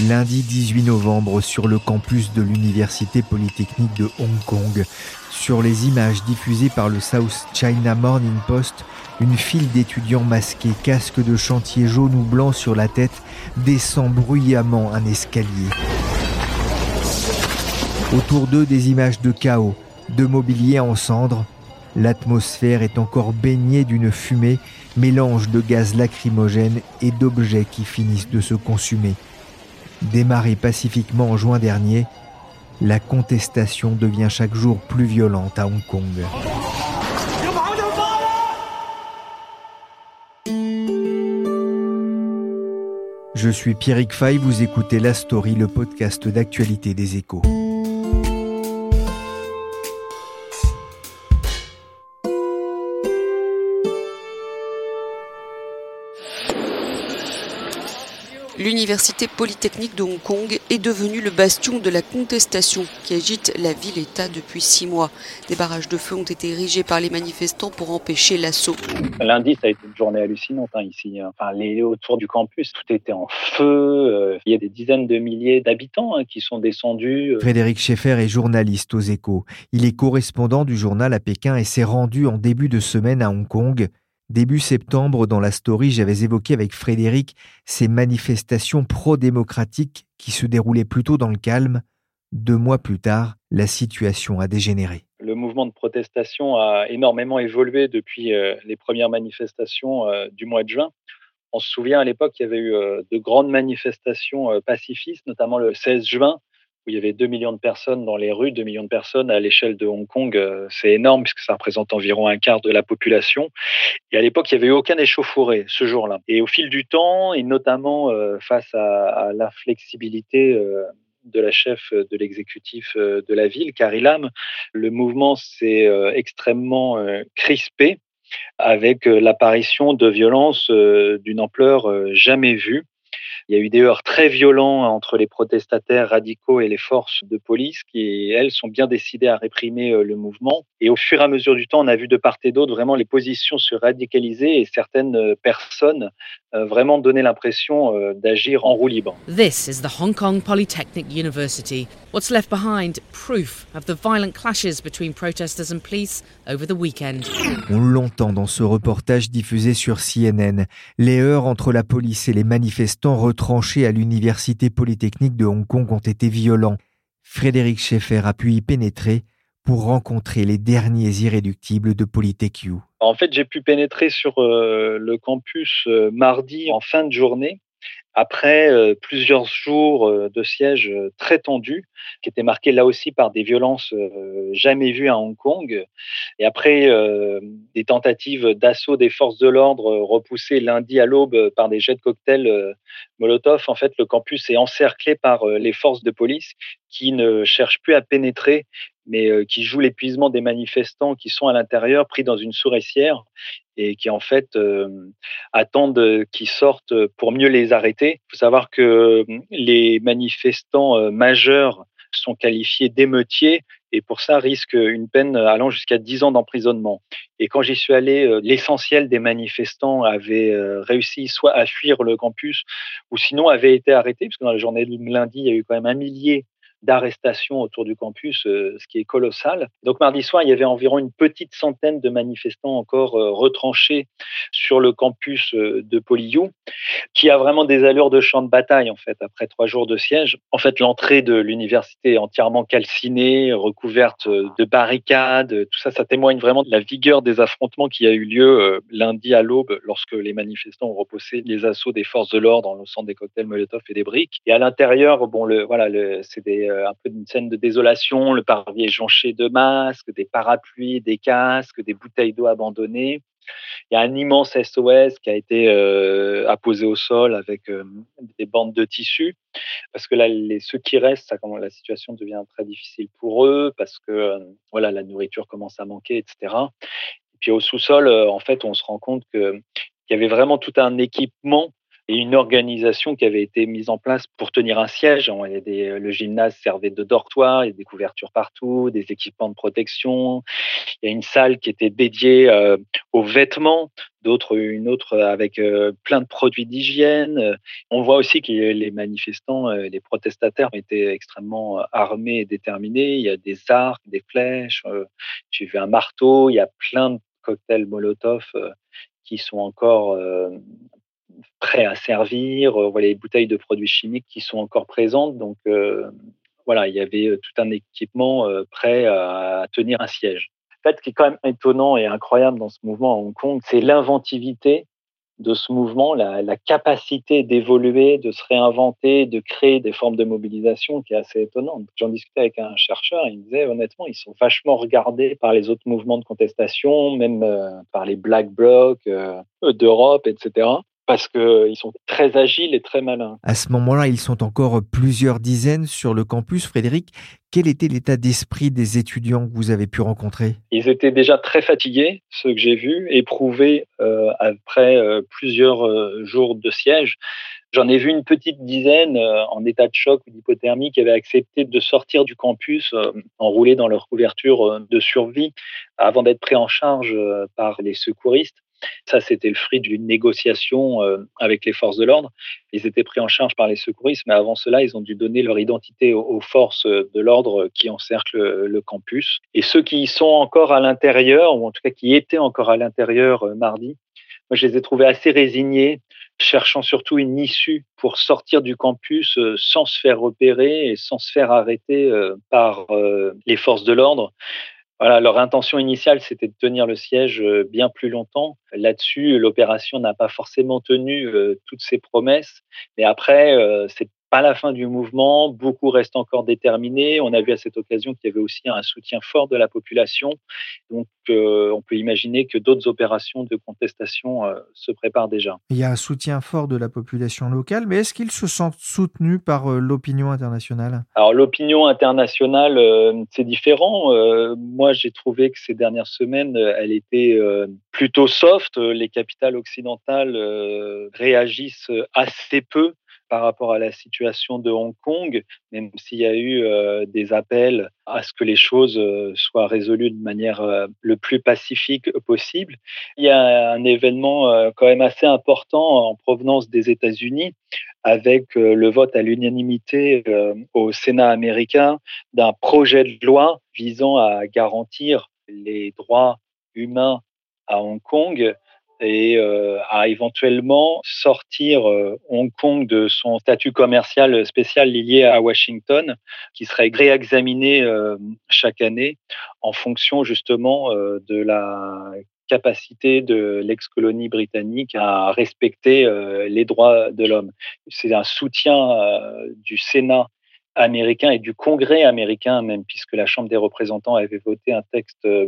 Lundi 18 novembre sur le campus de l'Université Polytechnique de Hong Kong. Sur les images diffusées par le South China Morning Post, une file d'étudiants masqués, casques de chantier jaune ou blanc sur la tête, descend bruyamment un escalier. Autour d'eux, des images de chaos, de mobilier en cendres. L'atmosphère est encore baignée d'une fumée, mélange de gaz lacrymogène et d'objets qui finissent de se consumer. Démarrée pacifiquement en juin dernier, la contestation devient chaque jour plus violente à Hong Kong. Je suis Pierrick Fay, vous écoutez La Story, le podcast d'actualité des échos. l'Université polytechnique de Hong Kong est devenue le bastion de la contestation qui agite la ville-État depuis six mois. Des barrages de feu ont été érigés par les manifestants pour empêcher l'assaut. Lundi, ça a été une journée hallucinante hein, ici. Enfin, les, autour du campus, tout était en feu. Euh, il y a des dizaines de milliers d'habitants hein, qui sont descendus. Euh. Frédéric Schaeffer est journaliste aux échos. Il est correspondant du journal à Pékin et s'est rendu en début de semaine à Hong Kong. Début septembre, dans la story, j'avais évoqué avec Frédéric ces manifestations pro-démocratiques qui se déroulaient plutôt dans le calme. Deux mois plus tard, la situation a dégénéré. Le mouvement de protestation a énormément évolué depuis euh, les premières manifestations euh, du mois de juin. On se souvient à l'époque, il y avait eu euh, de grandes manifestations pacifistes, notamment le 16 juin, où il y avait 2 millions de personnes dans les rues, 2 millions de personnes à l'échelle de Hong Kong, euh, c'est énorme puisque ça représente environ un quart de la population. Et à l'époque, il n'y avait eu aucun échauffouré ce jour-là. Et au fil du temps, et notamment euh, face à, l'inflexibilité euh, de la chef de l'exécutif de la ville, Carrie Lam, le mouvement s'est extrêmement crispé avec l'apparition de violences d'une ampleur jamais vue il y a eu des heurts très violents entre les protestataires radicaux et les forces de police qui, elles, sont bien décidées à réprimer euh, le mouvement. Et au fur et à mesure du temps, on a vu de part et d'autre vraiment les positions se radicaliser et certaines euh, personnes euh, vraiment donner l'impression d'agir en roue libre. This is the Hong Kong Polytechnic University. What's left behind? Proof of the violent clashes between protesters and police over the weekend. On l'entend dans ce reportage diffusé sur CNN. Les heurts entre la police et les manifestants retranchés à l'Université Polytechnique de Hong Kong ont été violents. Frédéric Schaeffer a pu y pénétrer pour rencontrer les derniers irréductibles de Polytech. En fait, j'ai pu pénétrer sur euh, le campus euh, mardi en fin de journée après euh, plusieurs jours euh, de siège euh, très tendus, qui étaient marqués là aussi par des violences jamais vues à Hong Kong, et après des tentatives d'assaut des forces de l'ordre repoussées lundi à l'aube par des jets de cocktails Molotov, en fait, le campus est encerclé par les forces de police qui ne cherchent plus à pénétrer mais qui joue l'épuisement des manifestants qui sont à l'intérieur, pris dans une souricière, et qui en fait euh, attendent qu'ils sortent pour mieux les arrêter. Il faut savoir que euh, les manifestants majeurs sont qualifiés d'émeutiers et pour ça risquent une peine allant jusqu'à 10 ans d'emprisonnement. Et quand j'y suis allé, l'essentiel des manifestants avaient réussi soit à fuir le campus ou sinon avaient été arrêtés, parce que dans la journée de lundi, il y a eu quand même un millier d'arrestations autour du campus, euh, ce qui est colossal. Donc mardi soir, il y avait environ une petite centaine de manifestants encore euh, retranchés sur le campus euh, de Polyou, qui a vraiment des allures de champ de bataille en fait après trois jours de siège. En fait, l'entrée de l'université est entièrement calcinée, recouverte de barricades. Tout ça, ça témoigne vraiment de la vigueur des affrontements qui a eu lieu lundi à l'aube lorsque les manifestants ont repoussé les assauts des forces de l'ordre en lançant des cocktails Molotov et des briques. Et à l'intérieur, bon, le, voilà, c'est des un peu d'une scène de désolation. Le parvis jonché de masques, des parapluies, des casques, des bouteilles d'eau abandonnées. Il y a un immense SOS qui a été euh, apposé au sol avec euh, des bandes de tissu, parce que là, les, ceux qui restent, ça, la situation devient très difficile pour eux, parce que voilà, la nourriture commence à manquer, etc. Et puis au sous-sol, en fait, on se rend compte qu'il y avait vraiment tout un équipement et une organisation qui avait été mise en place pour tenir un siège. le gymnase servait de dortoir, il y a des couvertures partout, des équipements de protection. Il y a une salle qui était dédiée euh, aux vêtements, d'autres une autre avec euh, plein de produits d'hygiène. On voit aussi que les manifestants, euh, les protestataires étaient extrêmement armés et déterminés. Il y a des arcs, des flèches, j'ai vu un marteau, il y a plein de cocktails Molotov qui sont encore prêts à servir, euh, les bouteilles de produits chimiques qui sont encore présentes. Donc euh, voilà, il y avait euh, tout un équipement prêt à tenir un siège. En fait, ce qui est quand même étonnant et incroyable dans ce mouvement à Hong Kong, c'est l'inventivité de ce mouvement, la, la capacité d'évoluer, de se réinventer, de créer des formes de mobilisation qui est assez étonnante. J'en discutais avec un chercheur, il me disait honnêtement, ils sont vachement regardés par les autres mouvements de contestation, même par les Black Blocs d'Europe, etc parce qu'ils sont très agiles et très malins. À ce moment-là, ils sont encore plusieurs dizaines sur le campus. Frédéric, quel était l'état d'esprit des étudiants que vous avez pu rencontrer? Ils étaient déjà très fatigués, ceux que j'ai vus, éprouvés euh, après euh, plusieurs euh, jours de siège. J'en ai vu une petite dizaine en état de choc ou d'hypothermie qui avaient accepté de sortir du campus enroulés dans leur couverture de survie avant d'être pris en charge par les secouristes. Ça, c'était le fruit d'une négociation euh, avec les forces de l'ordre. Ils étaient pris en charge par les secouristes, mais avant cela, ils ont dû donner leur identité aux, forces de l'ordre qui encerclent le campus. Et ceux qui sont encore à l'intérieur, ou en tout cas qui étaient encore à l'intérieur euh, mardi, moi, je les ai trouvés assez résignés, cherchant surtout une issue pour sortir du campus euh, sans se faire repérer et sans se faire arrêter par les forces de l'ordre. Voilà, leur intention initiale, c'était de tenir le siège euh, bien plus longtemps. Là-dessus, l'opération n'a pas forcément tenu euh, toutes ses promesses. Mais après, euh, c'est pas la fin du mouvement. Beaucoup restent encore déterminés. On a vu à cette occasion qu'il y avait aussi un soutien fort de la population. Donc, euh, on peut imaginer que d'autres opérations de contestation euh, se préparent déjà. Il y a un soutien fort de la population locale, mais est-ce qu'ils se sentent soutenus par euh, l'opinion internationale? Alors, l'opinion internationale, c'est différent. moi, j'ai trouvé que ces dernières semaines, elle était plutôt soft. Les capitales occidentales réagissent assez peu par rapport à la situation de Hong Kong, même s'il y a eu euh, des appels à ce que les choses euh, soient résolues de manière euh, le plus pacifique possible. Il y a un événement quand même assez important en provenance des États-Unis avec le vote à l'unanimité au Sénat américain d'un projet de loi visant à garantir les droits humains à Hong Kong et euh, à éventuellement sortir euh, Hong Kong de son statut commercial spécial lié à Washington, qui serait réexaminé euh, chaque année en fonction justement de la capacité de l'ex-colonie britannique à respecter les droits de l'homme. C'est un soutien du Sénat américain et du Congrès américain même, puisque la Chambre des représentants avait voté un texte euh,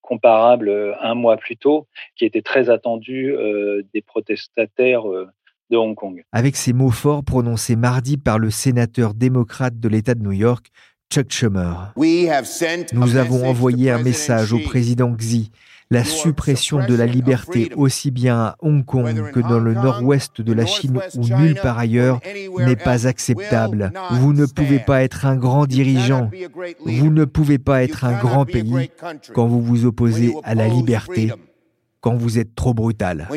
comparable euh, un mois plus tôt, qui était très attendu euh, des protestataires de Hong Kong. Avec ces mots forts prononcés mardi par le sénateur démocrate de l'État de New York, Chuck Schumer, nous avons envoyé un message au président Xi la suppression de la liberté aussi bien à Hong Kong que dans le nord-ouest de la Chine ou nulle part ailleurs n'est pas acceptable. Vous ne pouvez pas être un grand dirigeant, vous ne pouvez pas être un grand pays quand vous vous opposez à la liberté, quand vous êtes trop brutal.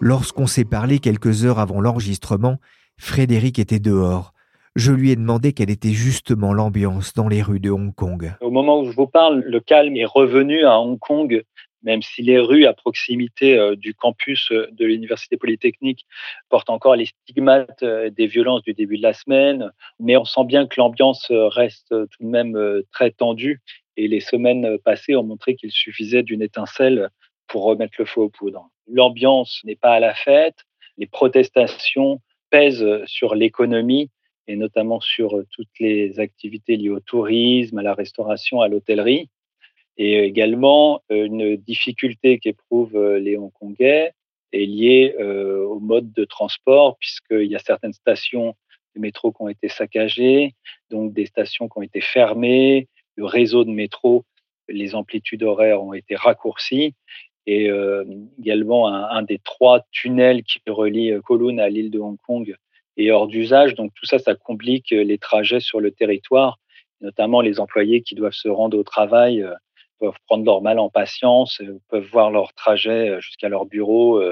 Lorsqu'on s'est parlé quelques heures avant l'enregistrement, Frédéric était dehors. Je lui ai demandé quelle était justement l'ambiance dans les rues de Hong Kong. Au moment où je vous parle, le calme est revenu à Hong Kong, même si les rues à proximité euh, du campus euh, de l'Université Polytechnique portent encore les stigmates euh, des violences du début de la semaine. Mais on sent bien que l'ambiance reste tout de même très tendue et les semaines passées ont montré qu'il suffisait d'une étincelle pour remettre le feu aux poudres. L'ambiance n'est pas à la fête, les protestations pèsent sur l'économie et notamment sur euh, toutes les activités liées au tourisme, à la restauration, à l'hôtellerie. Et également, euh, une difficulté qu'éprouvent euh, les Hongkongais est liée au mode de transport, puisqu'il y a certaines stations de métro qui ont été saccagées, donc des stations qui ont été fermées, le réseau de métro, les amplitudes horaires ont été raccourcies, et également un, un, des trois tunnels qui relient Kowloon à l'île de Hong Kong est hors d'usage. Donc tout ça, ça complique les trajets sur le territoire, notamment les employés qui doivent se rendre au travail euh, peuvent prendre leur mal en patience, euh, peuvent voir leur trajet euh, jusqu'à leur bureau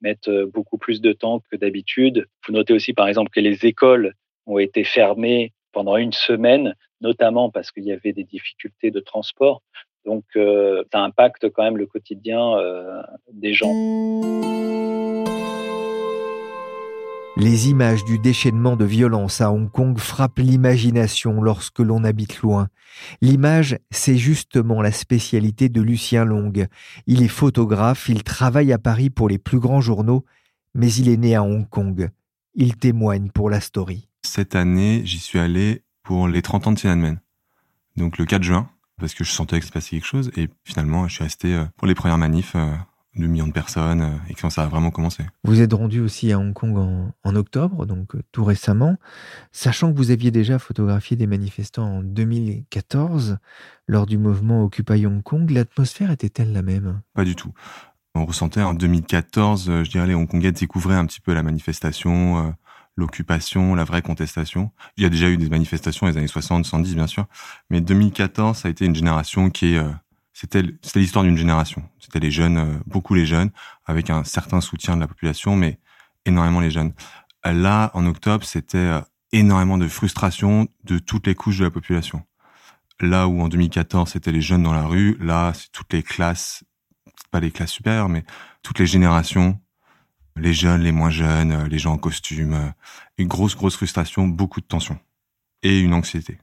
mettre beaucoup plus de temps que d'habitude. Vous notez aussi par exemple que les écoles ont été fermées pendant une semaine, notamment parce qu'il y avait des difficultés de transport. Donc ça impacte quand même le quotidien des gens. Les images du déchaînement de violence à Hong Kong frappent l'imagination lorsque l'on habite loin. L'image, c'est justement la spécialité de Lucien Long. Il est photographe, il travaille à Paris pour les plus grands journaux, mais il est né à Hong Kong. Il témoigne pour la story. Cette année, j'y suis allé pour les 30 ans de Tiananmen. Donc le 4 juin, parce que je sentais que se passait quelque chose, et finalement, je suis resté euh, pour les premières manifs euh, de millions de personnes euh, et quand ça a vraiment commencé. Vous êtes rendu aussi à Hong Kong en, octobre, donc euh, tout récemment, sachant que vous aviez déjà photographié des manifestants en 2014 lors du mouvement Occupy Hong Kong. L'atmosphère était-elle la même? Pas du tout. On ressentait en 2014, euh, je dirais, les Hongkongais découvraient un petit peu la manifestation, l'occupation, la vraie contestation. Il y a déjà eu des manifestations les années 60, 70 bien sûr, mais 2014, ça a été une génération qui est c'était l'histoire d'une génération. C'était les jeunes, euh, beaucoup les jeunes, avec un certain soutien de la population, mais énormément les jeunes. Là, en octobre, c'était euh, énormément de frustration de toutes les couches de la population. Là où en 2014, c'était les jeunes dans la rue, là, c'est toutes les classes, pas les classes supérieures, mais toutes les générations, les jeunes, les moins jeunes, euh, les gens en costume, une grosse, grosse frustration, beaucoup de tension. Et une anxiété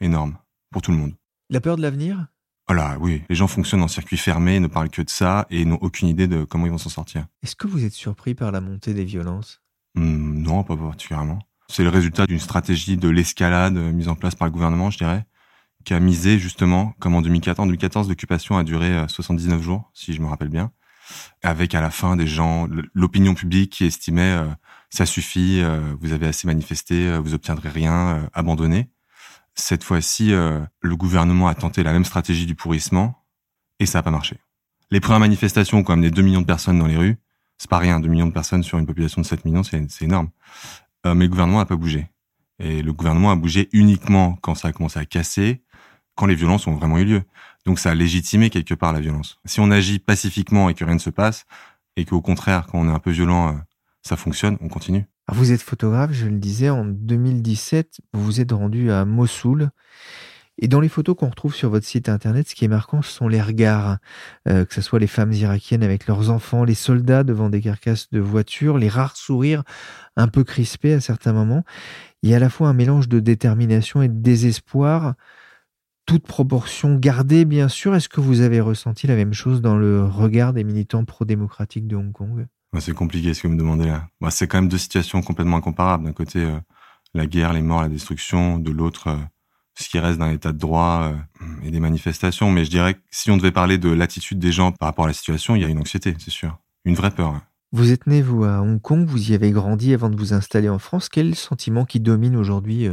énorme pour tout le monde. La peur de l'avenir? Voilà, oui. Les gens fonctionnent en circuit fermé, ne parlent que de ça et n'ont aucune idée de comment ils vont s'en sortir. Est-ce que vous êtes surpris par la montée des violences? Hmm, Non, pas particulièrement. C'est le résultat d'une stratégie de l'escalade euh, mise en place par le gouvernement, je dirais, qui a misé justement, comme en 2014. En 2014, l'occupation a duré 79 euh, jours, si je me rappelle bien, avec à la fin des gens, l'opinion publique qui estimait euh, ça suffit, vous avez assez manifesté, vous obtiendrez rien, abandonnez. Cette fois-ci, euh, le gouvernement a tenté la même stratégie du pourrissement et ça n'a pas marché. Les premières manifestations ont quand même des 2 millions de personnes dans les rues. C'est pas rien, 2 millions de personnes sur une population de 7 millions, c'est énorme. Euh, mais le gouvernement n'a pas bougé. Et le gouvernement a bougé uniquement quand ça a commencé à casser, quand les violences ont vraiment eu lieu. Donc ça a légitimé quelque part la violence. Si on agit pacifiquement et que rien ne se passe, et qu'au contraire, quand on est un peu violent, euh, ça fonctionne, on continue. Vous êtes photographe, je le disais, en 2017, vous vous êtes rendu à Mossoul. Et dans les photos qu'on retrouve sur votre site internet, ce qui est marquant, ce sont les regards, euh, que ce soit les femmes irakiennes avec leurs enfants, les soldats devant des carcasses de voitures, les rares sourires un peu crispés à certains moments. Il y a à la fois un mélange de détermination et de désespoir, toute proportion gardée bien sûr. Est-ce que vous avez ressenti la même chose dans le regard des militants pro-démocratiques de Hong Kong? C'est compliqué ce que vous me demandez là. Bah, c'est quand même deux situations complètement incomparables. D'un côté, euh, la guerre, les morts, la destruction. De l'autre, euh, ce qui reste d'un état de droit euh, et des manifestations. Mais je dirais que si on devait parler de l'attitude des gens par rapport à la situation, il y a une anxiété, c'est sûr. Une vraie peur. Vous êtes né, vous, à Hong Kong, vous y avez grandi avant de vous installer en France. Quel est le sentiment qui domine aujourd'hui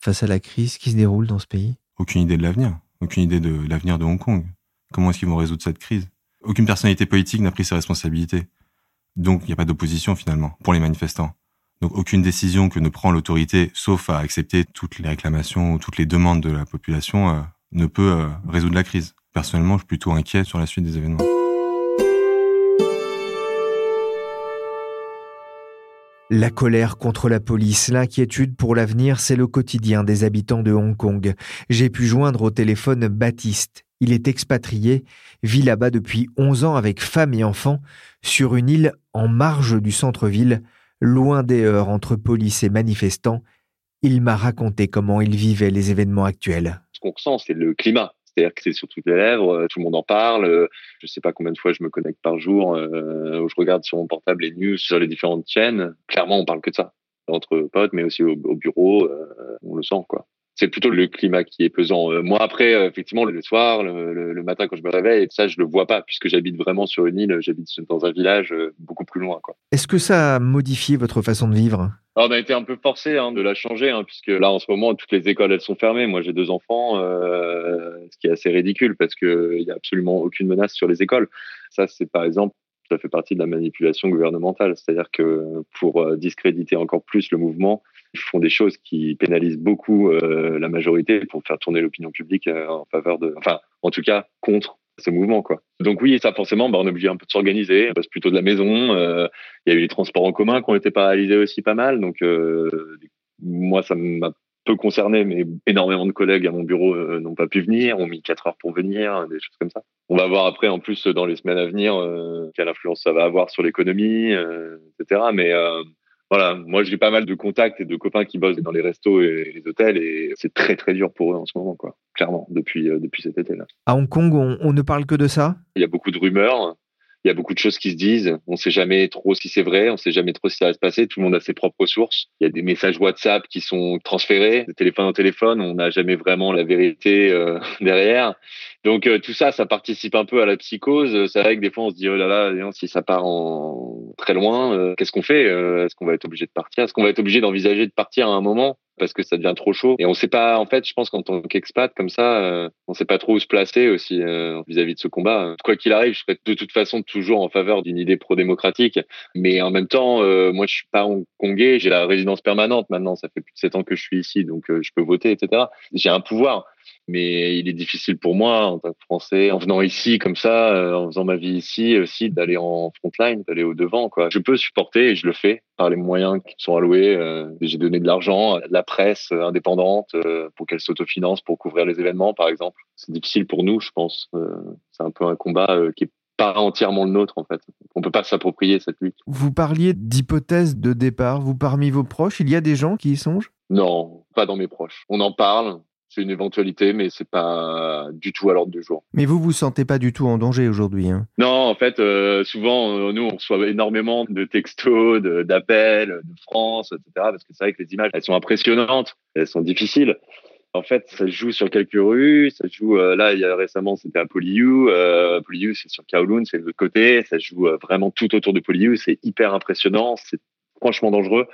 face à la crise qui se déroule dans ce pays? Aucune idée de l'avenir. Aucune idée de l'avenir de Hong Kong. Comment est-ce qu'ils vont résoudre cette crise? Aucune personnalité politique n'a pris ses responsabilités. Donc, il n'y a pas d'opposition finalement pour les manifestants. Donc, aucune décision que ne prend l'autorité, sauf à accepter toutes les réclamations ou toutes les demandes de la population, euh, ne peut euh, résoudre la crise. Personnellement, je suis plutôt inquiet sur la suite des événements. La colère contre la police, l'inquiétude pour l'avenir, c'est le quotidien des habitants de Hong Kong. J'ai pu joindre au téléphone Baptiste. Il est expatrié, vit là-bas depuis 11 ans avec femme et enfants, sur une île en marge du centre-ville, loin des heures entre police et manifestants. Il m'a raconté comment il vivait les événements actuels. Ce qu'on ressent, c'est le climat. C'est-à-dire que c'est sur toutes les lèvres, euh, tout le monde en parle. Euh, je ne sais pas combien de fois je me connecte par jour, euh, où je regarde sur mon portable les news sur les différentes chaînes. Clairement, on parle que de ça entre potes, mais aussi au, bureau, on le sent quoi c'est plutôt le climat qui est pesant. moi, après, effectivement, le soir, le, matin, quand je me réveille, ça, je le vois pas, puisque j'habite vraiment sur une île, j'habite dans un village beaucoup plus loin. Est-ce que ça a modifié votre façon de vivre? On a été un peu forcé hein, de la changer, hein, puisque là en ce moment toutes les écoles elles sont fermées. Moi j'ai deux enfants, euh, ce qui est assez ridicule parce que il y a absolument aucune menace sur les écoles. Ça c'est par exemple ça fait partie de la manipulation gouvernementale, c'est-à-dire que pour euh, discréditer encore plus le mouvement, font des choses qui pénalisent beaucoup euh, la majorité pour faire tourner l'opinion publique en faveur de, enfin en tout cas contre ce mouvement quoi. Donc oui, ça forcément, bah, on est obligé un peu de s'organiser. On passe plutôt de la maison. Euh, il y a eu les transports en commun qui ont été paralysés aussi pas mal. Donc euh, moi, ça m'a peu concerné, mais énormément de collègues à mon bureau euh, n'ont pas pu venir, ont mis quatre heures pour venir, des choses comme ça. On va voir après, en plus, dans les semaines à venir, quelle influence ça va avoir sur l'économie, etc. Mais voilà, moi j'ai pas mal de contacts et de copains qui bossent dans les restos et les hôtels et c'est très très dur pour eux en ce moment, quoi. Clairement, depuis euh, depuis cet été-là. À Hong Kong, on, ne parle que de ça? Il y a beaucoup de rumeurs. Il y a beaucoup de choses qui se disent. On ne sait jamais trop si c'est vrai. On ne sait jamais trop si ça va se passer. Tout le monde a ses propres sources. Il y a des messages WhatsApp qui sont transférés de téléphone en téléphone. On n'a jamais vraiment la vérité euh, derrière. Donc euh, tout ça, ça participe un peu à la psychose. C'est vrai que des fois on se dit oh là là, si ça part en très loin, euh, qu'est-ce qu'on fait Est-ce qu'on va être obligé de partir? Est-ce qu'on va être obligé d'envisager de partir à un moment? Parce que ça devient trop chaud. Et on sait pas en fait je pense qu'en tant qu'expat comme ça euh, on sait pas trop où se placer aussi vis-à-vis de ce combat. Quoi qu'il arrive je serai de toute façon toujours en faveur d'une idée pro-démocratique. Mais en même temps moi je suis pas hongkongais j'ai la résidence permanente maintenant ça fait plus de sept ans que je suis ici donc je peux voter etc j'ai un pouvoir mais il est difficile pour moi en tant que Français, en venant ici comme ça, euh, en faisant ma vie ici aussi, d'aller en frontline, d'aller au devant. Quoi. Je peux supporter et je le fais par les moyens qui sont alloués. Euh, j'ai donné de l'argent à la presse indépendante euh, pour qu'elle s'autofinance pour couvrir les événements, par exemple. C'est difficile pour nous, je pense. c'est un peu un combat qui est pas entièrement le nôtre en fait. On peut pas s'approprier cette lutte. Vous parliez d'hypothèse de départ. Vous parmi vos proches, il y a des gens qui y songent? Non, pas dans mes proches. On en parle c'est une éventualité, mais c'est pas du tout à l'ordre du jour. Mais vous vous sentez pas du tout en danger aujourd'hui hein? Non, en fait, euh, souvent euh, nous on reçoit énormément de textos, d'appels de, France, etc. Parce que c'est vrai que les images elles sont impressionnantes, elles sont difficiles. En fait, ça se joue sur quelques rues, ça se joue euh, là il y a récemment c'était à Poliou, Poliou c'est sur Kowloon, c'est de l'autre côté, ça se joue vraiment tout autour de Poliou, c'est hyper impressionnant, c'est franchement dangereux.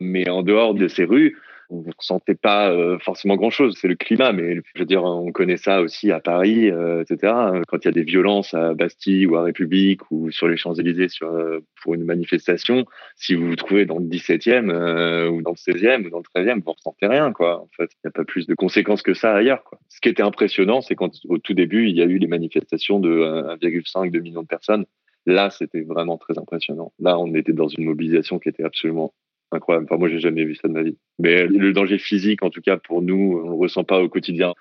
Mais en dehors de ces rues, vous ne ressentait pas euh, forcément grand-chose. C'est le climat, mais je veux dire, on connaît ça aussi à Paris, euh, etc. Quand il y a des violences à Bastille ou à République ou sur les Champs-Élysées euh, pour une manifestation, si vous vous trouvez dans le 17e ou dans le 16e ou dans le 13e, vous ne ressentez rien. Quoi. En fait, il n'y a pas plus de conséquences que ça ailleurs. Quoi. Ce qui était impressionnant, c'est quand au tout début, il y a eu les manifestations de 1,5-2 millions de personnes. Là, c'était vraiment très impressionnant. Là, on était dans une mobilisation qui était absolument incroyable. Enfin, moi, j'ai jamais vu ça de ma vie. Mais le danger physique, en tout cas pour nous, on le ressent pas au quotidien.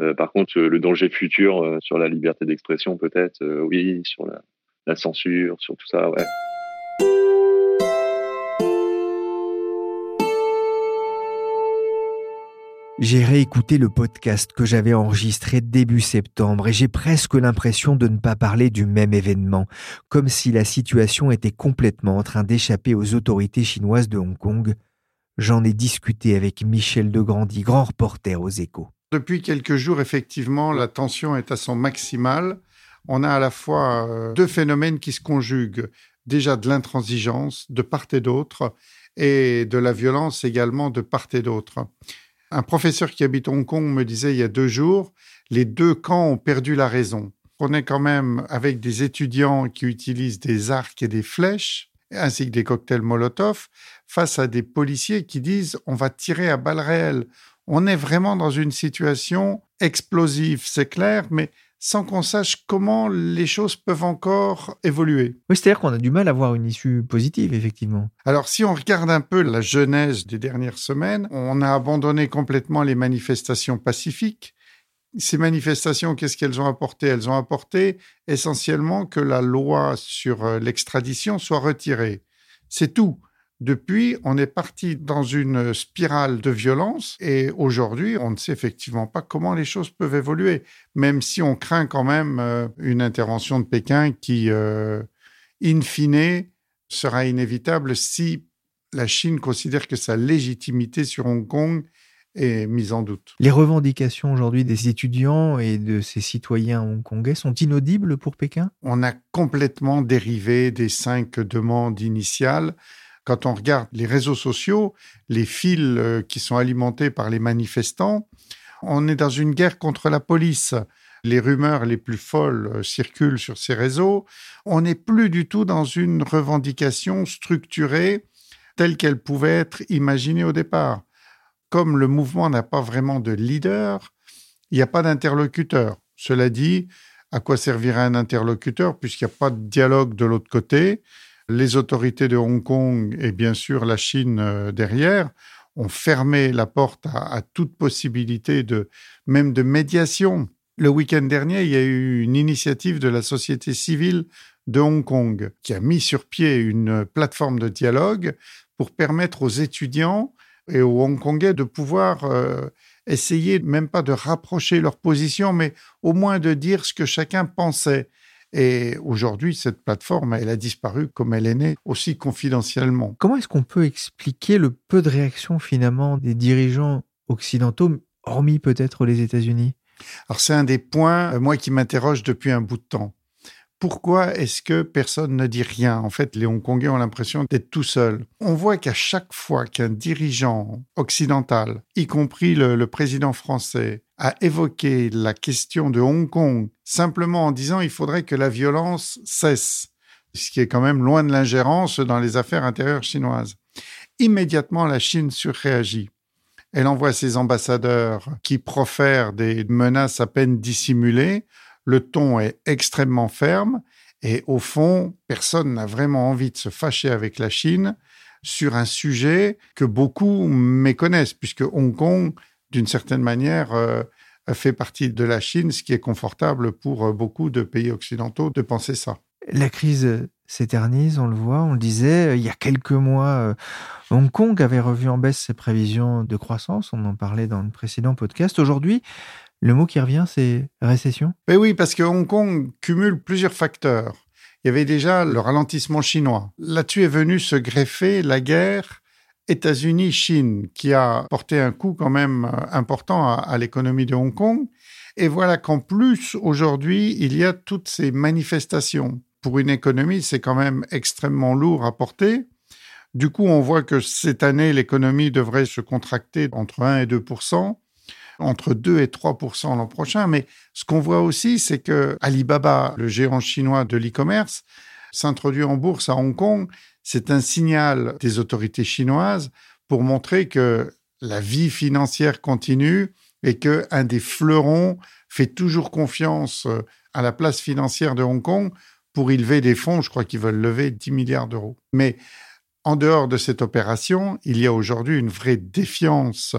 Euh, par contre, le danger futur euh, sur la liberté d'expression, peut-être, euh, oui, sur la, la, censure, sur tout ça, ouais. J'ai réécouté le podcast que j'avais enregistré début septembre et j'ai presque l'impression de ne pas parler du même événement, comme si la situation était complètement en train d'échapper aux autorités chinoises de Hong Kong. J'en ai discuté avec Michel Degrandy, grand reporter aux échos. Depuis quelques jours, effectivement, la tension est à son maximal. On a à la fois euh, deux phénomènes qui se conjuguent. Déjà de l'intransigeance de part et d'autre et de la violence également de part et d'autre. Un professeur qui habite Hong Kong me disait il y a deux jours, les deux camps ont perdu la raison. On est quand même avec des étudiants qui utilisent des arcs et des flèches, ainsi que des cocktails Molotov, face à des policiers qui disent on va tirer à balles réelles. On est vraiment dans une situation explosive, c'est clair, mais sans qu'on sache comment les choses peuvent encore évoluer. Oui, c'est-à-dire qu'on a du mal à voir une issue positive, effectivement. Alors, si on regarde un peu la genèse des dernières semaines, on a abandonné complètement les manifestations pacifiques. Ces manifestations, qu'est-ce qu'elles ont apporté? Elles ont apporté essentiellement que la loi sur euh, l'extradition soit retirée. C'est tout. Depuis, on est parti dans une spirale de violence et aujourd'hui, on ne sait effectivement pas comment les choses peuvent évoluer, même si on craint quand même euh, une intervention de Pékin qui, euh, in fine, sera inévitable si la Chine considère que sa légitimité sur Hong Kong est mise en doute. Les revendications aujourd'hui des étudiants et de ces citoyens hongkongais sont inaudibles pour Pékin? On a complètement dérivé des cinq demandes initiales quand on regarde les réseaux sociaux, les fils euh, qui sont alimentés par les manifestants, on est dans une guerre contre la police. Les rumeurs les plus folles euh, circulent sur ces réseaux. On n'est plus du tout dans une revendication structurée telle qu'elle pouvait être imaginée au départ. Comme le mouvement n'a pas vraiment de leader, il n'y a pas d'interlocuteur. Cela dit, à quoi servirait un interlocuteur puisqu'il n'y a pas de dialogue de l'autre côté? Les autorités de Hong Kong et bien sûr la Chine euh, derrière ont fermé la porte à, toute possibilité de même de médiation. Le week-end dernier, il y a eu une initiative de la société civile de Hong Kong qui a mis sur pied une plateforme de dialogue pour permettre aux étudiants et aux Hongkongais de pouvoir euh, essayer même pas de rapprocher leurs positions, mais au moins de dire ce que chacun pensait. Et aujourd'hui, cette plateforme, elle a disparu comme elle est née, aussi confidentiellement. Comment est-ce qu'on peut expliquer le peu de réaction finalement des dirigeants occidentaux, hormis peut-être les États-Unis? Alors c'est un des points, euh, moi, qui m'interroge depuis un bout de temps pourquoi est-ce que personne ne dit rien? En fait, les Hongkongais ont l'impression d'être tout seuls. On voit qu'à chaque fois qu'un dirigeant occidental, y compris le, président français, a évoqué la question de Hong Kong simplement en disant il faudrait que la violence cesse, ce qui est quand même loin de l'ingérence dans les affaires intérieures chinoises. Immédiatement, la Chine surréagit. Elle envoie ses ambassadeurs qui profèrent des menaces à peine dissimulées le ton est extrêmement ferme et au fond, personne n'a vraiment envie de se fâcher avec la Chine sur un sujet que beaucoup méconnaissent, puisque Hong Kong, d'une certaine manière, euh, fait partie de la Chine, ce qui est confortable pour euh, beaucoup de pays occidentaux de penser ça. La crise s'éternise, on le voit, on le disait, il y a quelques mois, euh, Hong Kong avait revu en baisse ses prévisions de croissance, on en parlait dans le précédent podcast. Aujourd'hui, le mot qui revient, c'est récession? Mais oui, parce que Hong Kong cumule plusieurs facteurs. Il y avait déjà le ralentissement chinois. Là-dessus est venue se greffer la guerre États-Unis-Chine, qui a porté un coup quand même euh, important à, l'économie de Hong Kong. Et voilà qu'en plus, aujourd'hui, il y a toutes ces manifestations. Pour une économie, c'est quand même extrêmement lourd à porter. Du coup, on voit que cette année, l'économie devrait se contracter entre 1 et 2 entre 2 et 3% l'an prochain. Mais ce qu'on voit aussi, c'est que Alibaba, le géant chinois de l'e-commerce, s'introduit en bourse à Hong Kong. C'est un signal des autorités chinoises pour montrer que la vie financière continue et que un des fleurons fait toujours confiance euh, à la place financière de Hong Kong pour y lever des fonds. Je crois qu'ils veulent lever 10 milliards d'euros. Mais en dehors de cette opération, il y a aujourd'hui une vraie défiance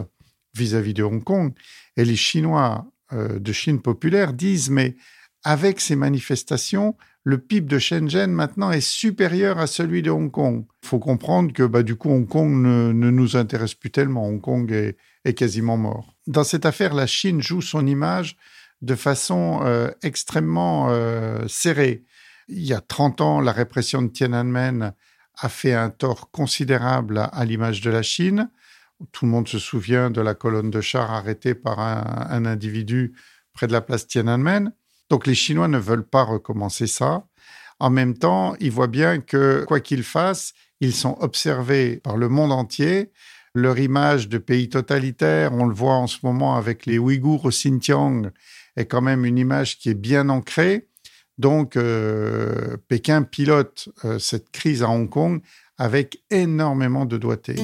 vis-à-vis de Hong Kong. Et les Chinois euh, de Chine populaire disent, mais avec ces manifestations, le PIB de Shenzhen maintenant est supérieur à celui de Hong Kong. Il faut comprendre que bah, du coup, Hong Kong ne, nous intéresse plus tellement. Hong Kong est, quasiment mort. Dans cette affaire, la Chine joue son image de façon euh, extrêmement euh, serrée. Il y a 30 ans, la répression de Tiananmen a fait un tort considérable à l'image de la Chine. Tout le monde se souvient de la colonne de chars arrêtée par un, individu près de la place Tiananmen. Donc les Chinois ne veulent pas recommencer ça. En même temps, ils voient bien que, quoi qu'ils fassent, ils sont observés par le monde entier. Leur image de pays totalitaire, on le voit en ce moment avec les Ouïghours au Xinjiang, est quand même une image qui est bien ancrée. Donc, euh, Pékin pilote euh, cette crise à Hong Kong avec énormément de doigté.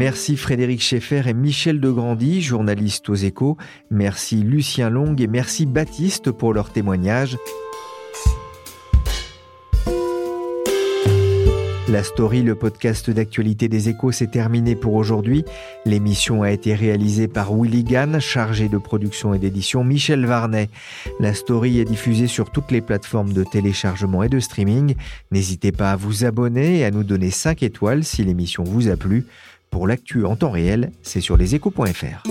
Merci Frédéric Schaeffer et Michel Degrandy, journalistes aux échos. Merci Lucien Long et merci Baptiste pour leur témoignage. La story, le podcast d'actualité des échos, s'est terminé pour aujourd'hui. L'émission a été réalisée par Willy Gann, chargé de production et d'édition Michel Varnet. La story est diffusée sur toutes les plateformes de téléchargement et de streaming. N'hésitez pas à vous abonner et à nous donner 5 étoiles si l'émission vous a plu. Pour l'actu en temps réel, c'est sur leséchos.fr.